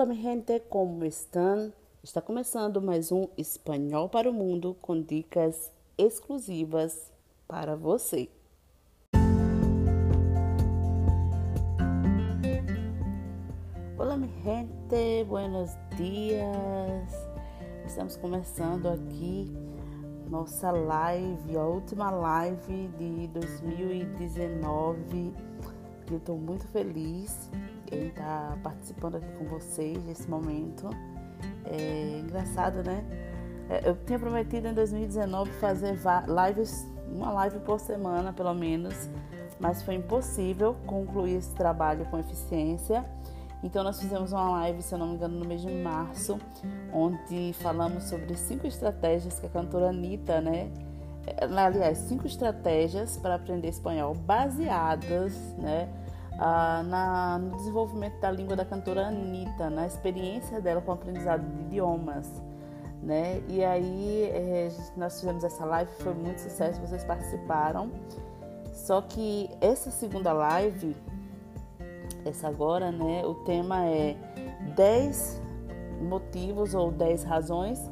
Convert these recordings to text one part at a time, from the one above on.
Olá, mi gente, como estão? Está começando mais um Espanhol para o Mundo com dicas exclusivas para você. Olá, mi gente, buenos dias. Estamos começando aqui nossa live, a última live de 2019. Eu estou muito feliz em estar participando aqui com vocês nesse momento. É engraçado, né? É, eu tinha prometido em 2019 fazer lives, uma live por semana pelo menos, mas foi impossível concluir esse trabalho com eficiência. Então nós fizemos uma live, se eu não me engano, no mês de março, onde falamos sobre cinco estratégias que a cantora Anitta, né? É, aliás, cinco estratégias para aprender espanhol baseadas, né? Ah, na, no desenvolvimento da língua da cantora Anitta, na experiência dela com o aprendizado de idiomas. Né? E aí é, nós fizemos essa live, foi muito sucesso, vocês participaram. Só que essa segunda live, essa agora, né? O tema é 10 motivos ou 10 razões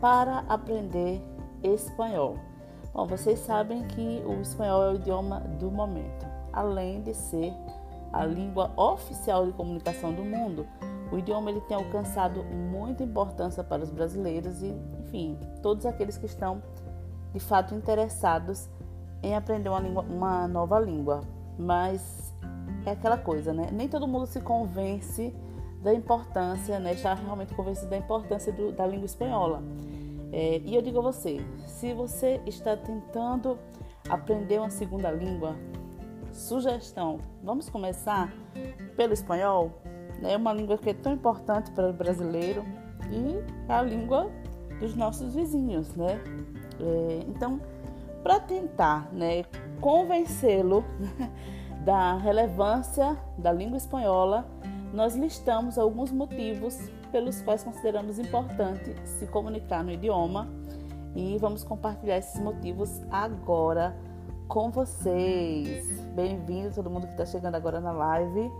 para aprender espanhol. Bom, vocês sabem que o espanhol é o idioma do momento, além de ser a língua oficial de comunicação do mundo, o idioma ele tem alcançado muita importância para os brasileiros e, enfim, todos aqueles que estão de fato interessados em aprender uma, língua, uma nova língua. Mas é aquela coisa, né? Nem todo mundo se convence da importância, né? Está realmente convencido da importância do, da língua espanhola. É, e eu digo a você, se você está tentando aprender uma segunda língua, Sugestão: vamos começar pelo espanhol? É uma língua que é tão importante para o brasileiro e é a língua dos nossos vizinhos, né? É, então, para tentar né, convencê-lo da relevância da língua espanhola, nós listamos alguns motivos pelos quais consideramos importante se comunicar no idioma e vamos compartilhar esses motivos agora com vocês. Bem-vindo todo mundo que está chegando agora na live.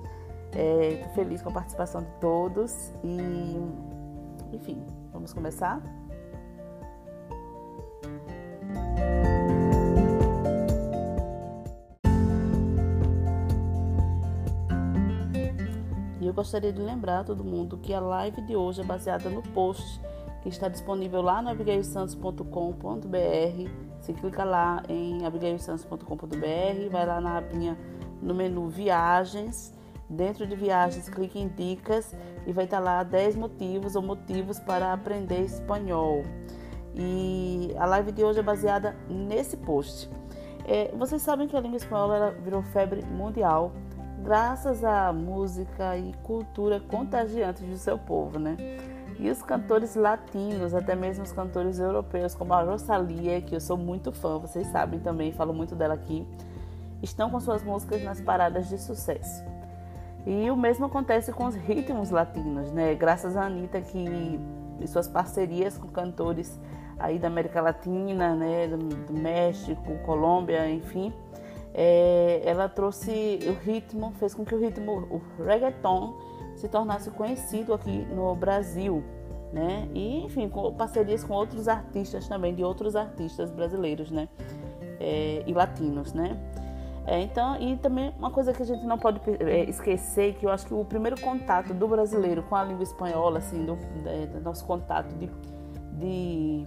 Estou é, feliz com a participação de todos e, enfim, vamos começar? E eu gostaria de lembrar a todo mundo que a live de hoje é baseada no post que está disponível lá no abigailsantos.com.br você clica lá em abigailsantos.com.br, vai lá na abinha no menu Viagens. Dentro de Viagens, clique em Dicas e vai estar lá 10 motivos ou motivos para aprender espanhol. E a live de hoje é baseada nesse post. É, vocês sabem que a língua espanhola virou febre mundial graças à música e cultura contagiantes do seu povo, né? E os cantores latinos, até mesmo os cantores europeus, como a Rosalia, que eu sou muito fã, vocês sabem também, falo muito dela aqui, estão com suas músicas nas paradas de sucesso. E o mesmo acontece com os ritmos latinos, né? Graças a Anitta que e suas parcerias com cantores aí da América Latina, né, do, do México, Colômbia, enfim, é, ela trouxe o ritmo, fez com que o ritmo, o reggaeton, se tornasse conhecido aqui no Brasil, né? E enfim, com parcerias com outros artistas também, de outros artistas brasileiros, né? É, e latinos, né? É, então, e também uma coisa que a gente não pode é, esquecer, que eu acho que o primeiro contato do brasileiro com a língua espanhola, assim, do, do nosso contato de, de,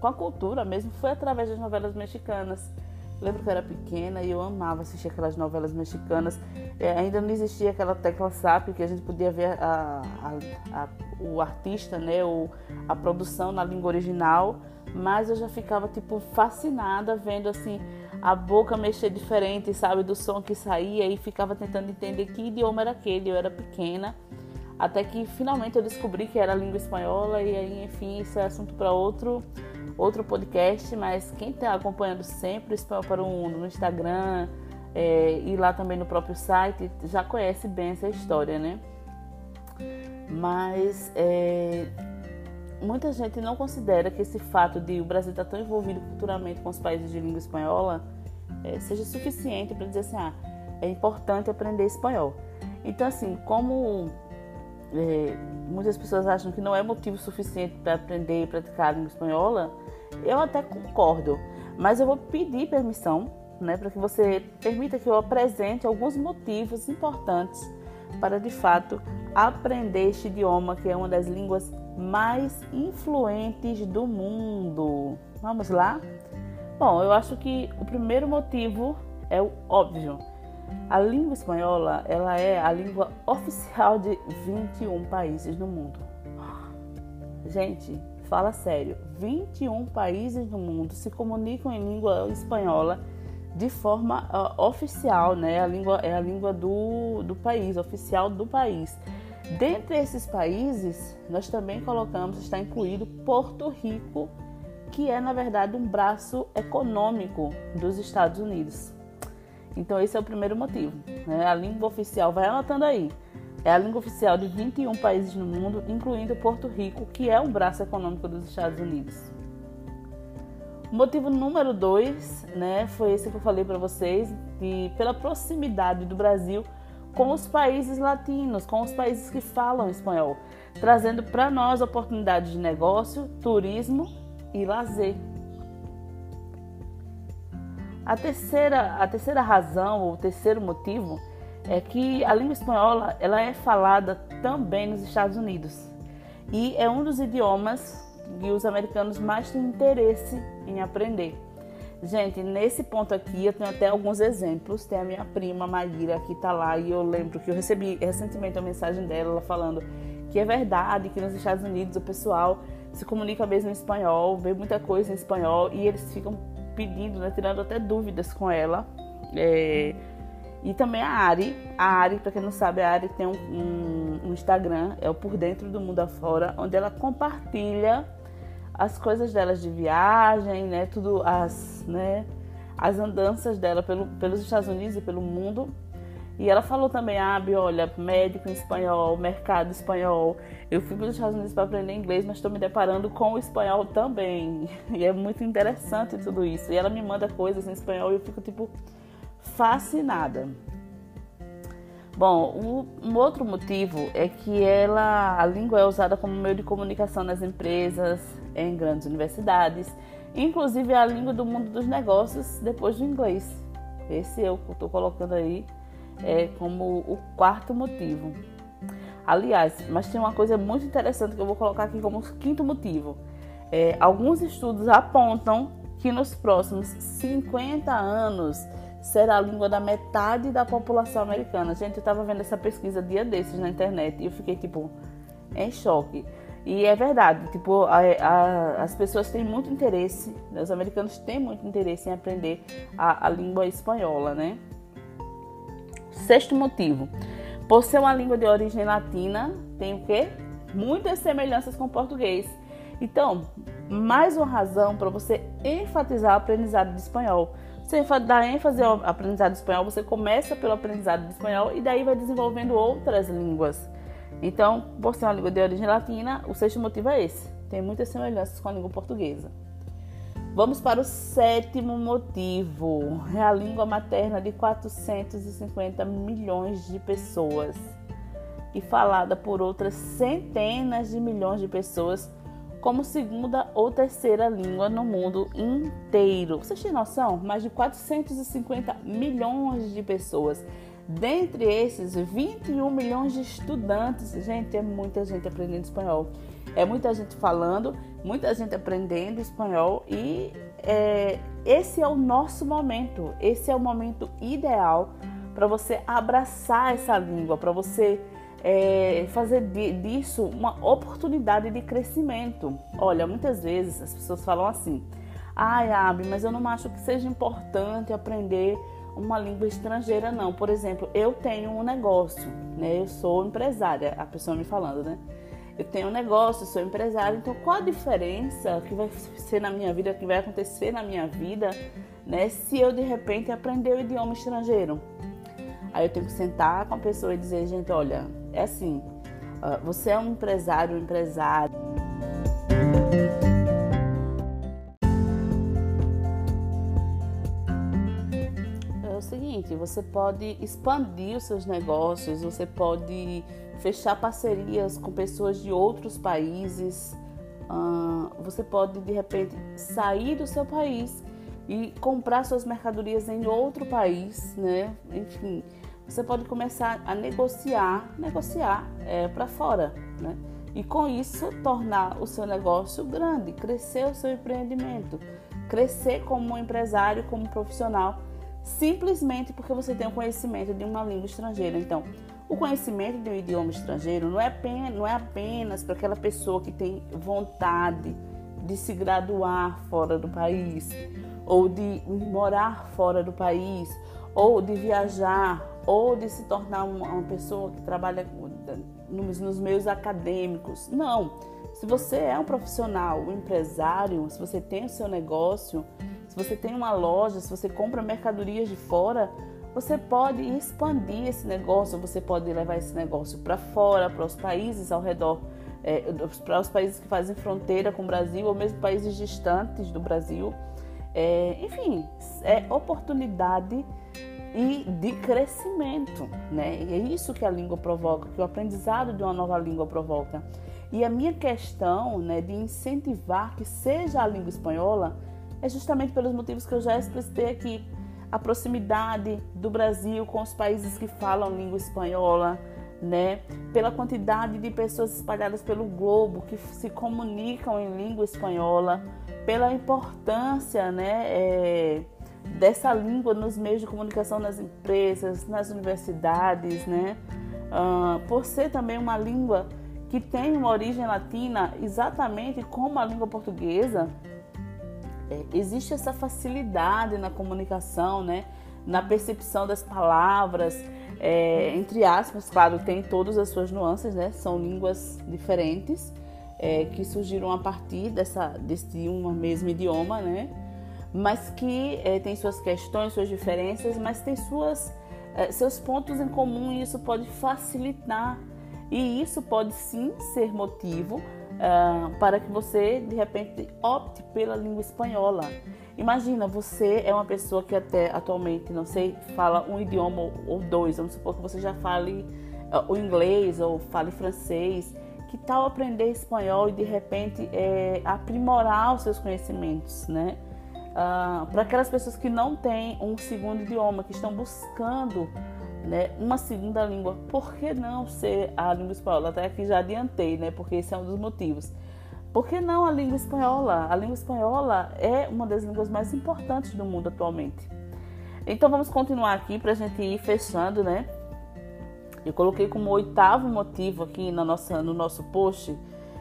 com a cultura mesmo, foi através das novelas mexicanas. Lembro que eu era pequena e eu amava assistir aquelas novelas mexicanas. É, ainda não existia aquela tecla SAP que a gente podia ver a, a, a, o artista, né, o, a produção na língua original, mas eu já ficava tipo fascinada vendo assim a boca mexer diferente, sabe, do som que saía e ficava tentando entender que idioma era aquele. Eu era pequena, até que finalmente eu descobri que era língua espanhola e aí, enfim, isso é assunto para outro outro podcast, mas quem está acompanhando sempre o Espanhol para o Mundo no Instagram é, e lá também no próprio site já conhece bem essa história, né? Mas é, muita gente não considera que esse fato de o Brasil estar tá tão envolvido culturalmente com os países de língua espanhola é, seja suficiente para dizer assim, ah, é importante aprender espanhol. Então, assim, como é, muitas pessoas acham que não é motivo suficiente para aprender e praticar a língua espanhola, eu até concordo, mas eu vou pedir permissão né, para que você permita que eu apresente alguns motivos importantes para de fato aprender este idioma, que é uma das línguas mais influentes do mundo. Vamos lá? Bom, eu acho que o primeiro motivo é o óbvio. A língua espanhola, ela é a língua oficial de 21 países no mundo. Gente, fala sério, 21 países no mundo se comunicam em língua espanhola de forma uh, oficial, né? A língua é a língua do, do país, oficial do país. Dentre esses países, nós também colocamos, está incluído Porto Rico, que é na verdade um braço econômico dos Estados Unidos. Então esse é o primeiro motivo. Né? A língua oficial, vai anotando aí, é a língua oficial de 21 países no mundo, incluindo Porto Rico, que é um braço econômico dos Estados Unidos. Motivo número dois, né, foi esse que eu falei para vocês, de pela proximidade do Brasil com os países latinos, com os países que falam espanhol, trazendo para nós oportunidades de negócio, turismo e lazer. A terceira, a terceira razão, ou terceiro motivo, é que a língua espanhola ela é falada também nos Estados Unidos e é um dos idiomas que os americanos mais têm interesse em aprender. Gente, nesse ponto aqui eu tenho até alguns exemplos. Tem a minha prima Maíra que está lá e eu lembro que eu recebi recentemente uma mensagem dela falando que é verdade que nos Estados Unidos o pessoal se comunica mesmo em espanhol, vê muita coisa em espanhol e eles ficam pedindo, né, tirando até dúvidas com ela. É, e também a Ari. A Ari, para quem não sabe, a Ari tem um, um, um Instagram, é o Por Dentro do Mundo Afora, onde ela compartilha as coisas delas de viagem, né, tudo as, né, as andanças dela pelo, pelos Estados Unidos e pelo mundo. E ela falou também, Abi, olha, médico espanhol, mercado espanhol. Eu fui para os Estados Unidos para aprender inglês, mas estou me deparando com o espanhol também. E é muito interessante tudo isso. E ela me manda coisas em espanhol e eu fico, tipo, fascinada. Bom, um outro motivo é que ela, a língua é usada como meio de comunicação nas empresas, em grandes universidades, inclusive a língua do mundo dos negócios depois do inglês. Esse eu estou colocando aí é, como o quarto motivo. Aliás, mas tem uma coisa muito interessante que eu vou colocar aqui como quinto motivo. É, alguns estudos apontam que nos próximos 50 anos será a língua da metade da população americana. Gente, eu estava vendo essa pesquisa dia desses na internet e eu fiquei tipo em choque. E é verdade, tipo, a, a, as pessoas têm muito interesse, né? os americanos têm muito interesse em aprender a, a língua espanhola, né? Sexto motivo, por ser uma língua de origem latina, tem o quê? Muitas semelhanças com o português. Então, mais uma razão para você enfatizar o aprendizado de espanhol. Você dá ênfase ao aprendizado de espanhol, você começa pelo aprendizado de espanhol e daí vai desenvolvendo outras línguas. Então, por ser uma língua de origem latina, o sexto motivo é esse. Tem muitas semelhanças com a língua portuguesa. Vamos para o sétimo motivo. É a língua materna de 450 milhões de pessoas e falada por outras centenas de milhões de pessoas como segunda ou terceira língua no mundo inteiro. Vocês têm noção? Mais de 450 milhões de pessoas Dentre esses, 21 milhões de estudantes. Gente, é muita gente aprendendo espanhol. É muita gente falando, muita gente aprendendo espanhol e é, esse é o nosso momento. Esse é o momento ideal para você abraçar essa língua, para você é, fazer disso uma oportunidade de crescimento. Olha, muitas vezes as pessoas falam assim: ai, Abby, mas eu não acho que seja importante aprender uma língua estrangeira, não. Por exemplo, eu tenho um negócio, né? Eu sou empresária, a pessoa me falando, né? Eu tenho um negócio, sou empresária, então qual a diferença que vai ser na minha vida, que vai acontecer na minha vida, né? Se eu de repente aprender o idioma estrangeiro. Aí eu tenho que sentar com a pessoa e dizer, gente, olha, é assim, você é um empresário, um empresário. seguinte: você pode expandir os seus negócios, você pode fechar parcerias com pessoas de outros países. Uh, você pode de repente sair do seu país e comprar suas mercadorias em outro país, né? Enfim, você pode começar a negociar, negociar é, para fora, né? E com isso tornar o seu negócio grande, crescer o seu empreendimento, crescer como empresário, como profissional, simplesmente porque você tem o conhecimento de uma língua estrangeira. Então, o conhecimento de um idioma estrangeiro não é apenas, não é apenas para aquela pessoa que tem vontade de se graduar fora do país, ou de morar fora do país, ou de viajar, ou de se tornar uma, pessoa que trabalha nos, nos meios acadêmicos. Não. Se você é um profissional, um empresário, se você tem o seu negócio, se você tem uma loja, se você compra mercadorias de fora, você pode expandir esse negócio, você pode levar esse negócio para fora, para os países ao redor, é, para os países que fazem fronteira com o Brasil, ou mesmo países distantes do Brasil. É, enfim, é oportunidade e de crescimento, né? E é isso que a língua provoca, que o aprendizado de uma nova língua provoca. E a minha questão, né, de incentivar que seja a língua espanhola é justamente pelos motivos que eu já explicitei aqui. A proximidade do Brasil com os países que falam língua espanhola, né? Pela quantidade de pessoas espalhadas pelo globo que se comunicam em língua espanhola, pela importância, né? É, dessa língua nos meios de comunicação nas empresas, nas universidades, né? Uh, por ser também uma língua que tem uma origem latina, exatamente como a língua portuguesa, é, existe essa facilidade na comunicação, né? Na percepção das palavras, é, entre aspas, claro, tem todas as suas nuances, né? São línguas diferentes é, que surgiram a partir dessa, desse um mesmo idioma, né? mas que é, tem suas questões, suas diferenças, mas tem suas, é, seus pontos em comum e isso pode facilitar. E isso pode sim ser motivo uh, para que você de repente opte pela língua espanhola. Imagina, você é uma pessoa que até atualmente, não sei, fala um idioma ou dois, vamos supor que você já fale uh, o inglês ou fale francês. Que tal aprender espanhol e de repente é, aprimorar os seus conhecimentos, né? uh, para aquelas pessoas que não têm um segundo idioma, que estão buscando né, uma segunda língua, por que não ser a língua espanhola? Até aqui já adiantei, né, porque esse é um dos motivos. Por que não a língua espanhola? A língua espanhola é uma das línguas mais importantes do mundo atualmente. Então vamos continuar aqui para a gente ir fechando, né? Eu coloquei como oitavo motivo aqui na nossa, no nosso post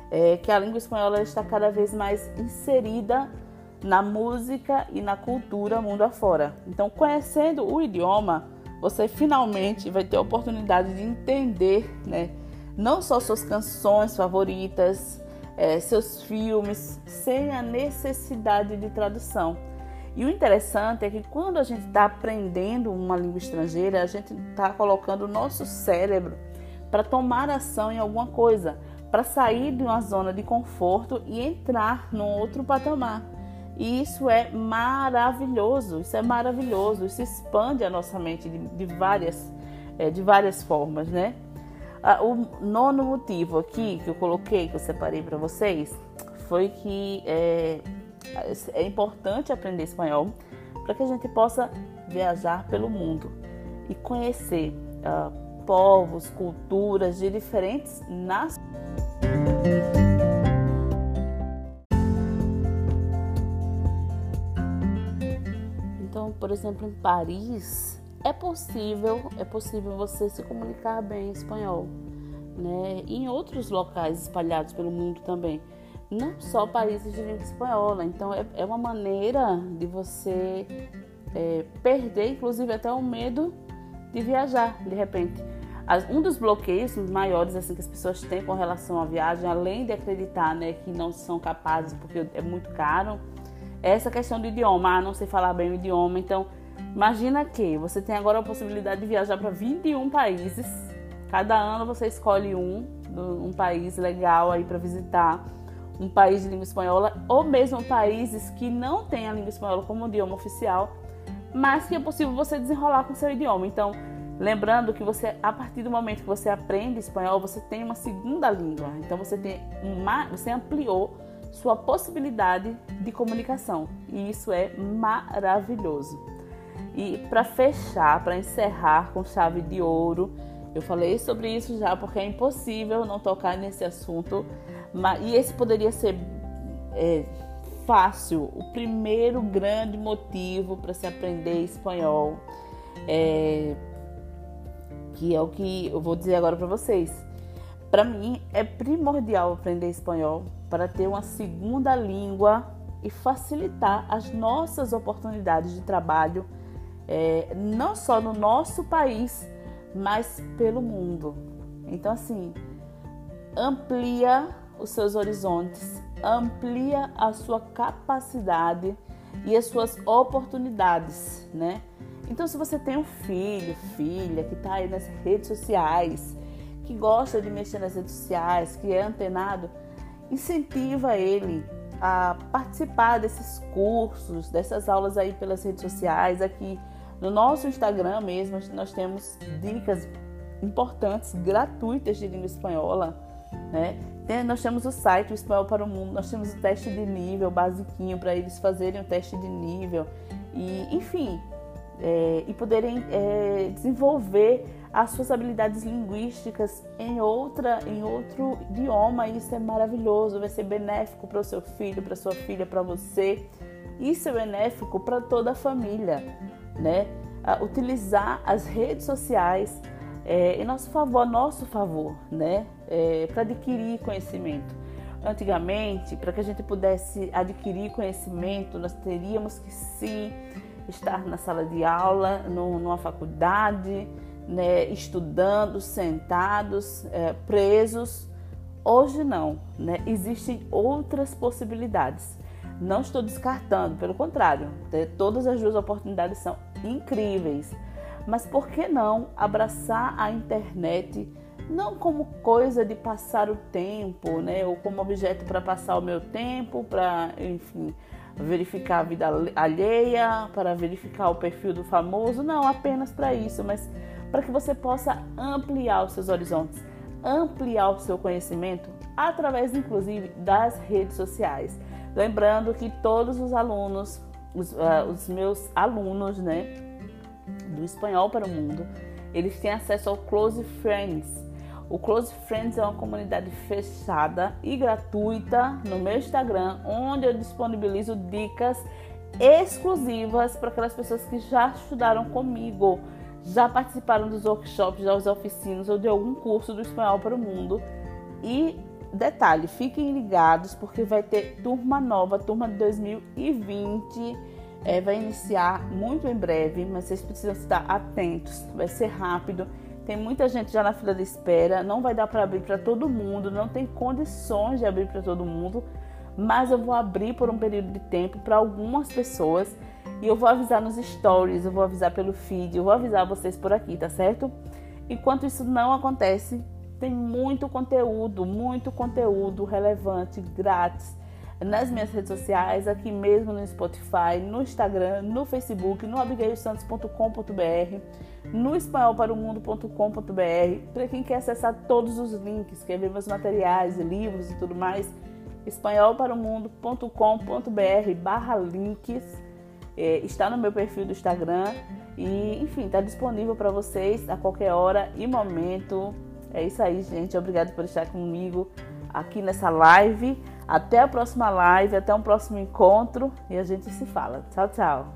é, que a língua espanhola está cada vez mais inserida na música e na cultura mundo afora. Então, conhecendo o idioma, você finalmente vai ter a oportunidade de entender, né, não só suas canções favoritas, é, seus filmes, sem a necessidade de tradução. E o interessante é que quando a gente está aprendendo uma língua estrangeira, a gente está colocando o nosso cérebro para tomar ação em alguma coisa, para sair de uma zona de conforto e entrar num outro patamar. E isso é maravilhoso, isso é maravilhoso, isso expande a nossa mente de, de várias, é, de várias formas, né? Ah, o nono motivo aqui que eu coloquei, que eu separei para vocês, foi que é, é importante aprender espanhol para que a gente possa viajar pelo mundo e conhecer uh, povos, culturas de diferentes nações. Exemplo, em Paris, é possível, é possível você se comunicar bem em espanhol, né? E em outros locais espalhados pelo mundo também, não só países de língua espanhola. Então é, é uma maneira de você é, perder, inclusive até o medo de viajar de repente. Um dos bloqueios maiores assim que as pessoas têm com relação à viagem, além de acreditar né, que não são capazes porque é muito caro, essa questão do idioma, ah, não sei falar bem o idioma, então imagina que você tem agora a possibilidade de viajar para 21 países. Cada ano você escolhe um, um país legal aí para visitar, um país de língua espanhola, ou mesmo países que não têm a língua espanhola como idioma oficial, mas que é possível você desenrolar com seu idioma. Então, Lembrando que você, a partir do momento que você aprende espanhol, você tem uma segunda língua. Então você tem uma, você ampliou sua possibilidade de comunicação e isso é maravilhoso. E para fechar, para encerrar com chave de ouro, eu falei sobre isso já porque é impossível não tocar nesse assunto, mas, e esse poderia ser é, fácil, o primeiro grande motivo para se aprender espanhol. É, que é o que eu vou dizer agora para vocês. Para mim é primordial aprender espanhol para ter uma segunda língua e facilitar as nossas oportunidades de trabalho, é, não só no nosso país, mas pelo mundo. Então, assim, amplia os seus horizontes, amplia a sua capacidade e as suas oportunidades, né? Então, se você tem um filho, filha que está aí nas redes sociais, que gosta de mexer nas redes sociais, que é antenado, incentiva ele a participar desses cursos, dessas aulas aí pelas redes sociais. Aqui no nosso Instagram mesmo, nós temos dicas importantes, gratuitas de língua espanhola, né? Nós temos o site o Espanhol para o Mundo, nós temos o teste de nível basiquinho para eles fazerem o teste de nível e, enfim, é, e poderem é, desenvolver as suas habilidades linguísticas em outra, em outro idioma. Isso é maravilhoso, vai ser benéfico para o seu filho, para sua filha, para você. Isso é benéfico para toda a família, né? utilizar as redes sociais é, em nosso favor, nosso favor, né? É, para adquirir conhecimento. Antigamente, para que a gente pudesse adquirir conhecimento, nós teríamos que sim estar na sala de aula, numa faculdade, né, estudando, sentados, é, presos. Hoje não, né? existem outras possibilidades. Não estou descartando, pelo contrário, né? todas as duas oportunidades são incríveis. Mas por que não abraçar a internet não como coisa de passar o tempo, né? Ou como objeto para passar o meu tempo, para, enfim, verificar a vida alheia, para verificar o perfil do famoso, não apenas para isso, mas para que você possa ampliar os seus horizontes, ampliar o seu conhecimento através inclusive das redes sociais. Lembrando que todos os alunos, os, uh, os meus alunos, né, do espanhol para o mundo, eles têm acesso ao Close Friends o Close Friends é uma comunidade fechada e gratuita no meu Instagram, onde eu disponibilizo dicas exclusivas para aquelas pessoas que já estudaram comigo, já participaram dos workshops, das oficinas ou de algum curso do espanhol para o mundo. E detalhe, fiquem ligados porque vai ter turma nova, turma de 2020. É, vai iniciar muito em breve, mas vocês precisam estar atentos. Vai ser rápido tem muita gente já na fila de espera, não vai dar para abrir para todo mundo, não tem condições de abrir para todo mundo, mas eu vou abrir por um período de tempo para algumas pessoas e eu vou avisar nos stories, eu vou avisar pelo feed, eu vou avisar vocês por aqui, tá certo? Enquanto isso não acontece, tem muito conteúdo, muito conteúdo relevante, grátis nas minhas redes sociais, aqui mesmo no Spotify, no Instagram, no Facebook, no abigailsantos.com.br, no espanholparaomundo.com.br. Para quem quer acessar todos os links, quer ver meus materiais, livros e tudo mais, espanholparaomundo.com.br barra links. É, está no meu perfil do Instagram e, enfim, está disponível para vocês a qualquer hora e momento. É isso aí, gente. Obrigado por estar comigo aqui nessa live. Até a próxima live, até um próximo encontro e a gente se fala. Tchau, tchau.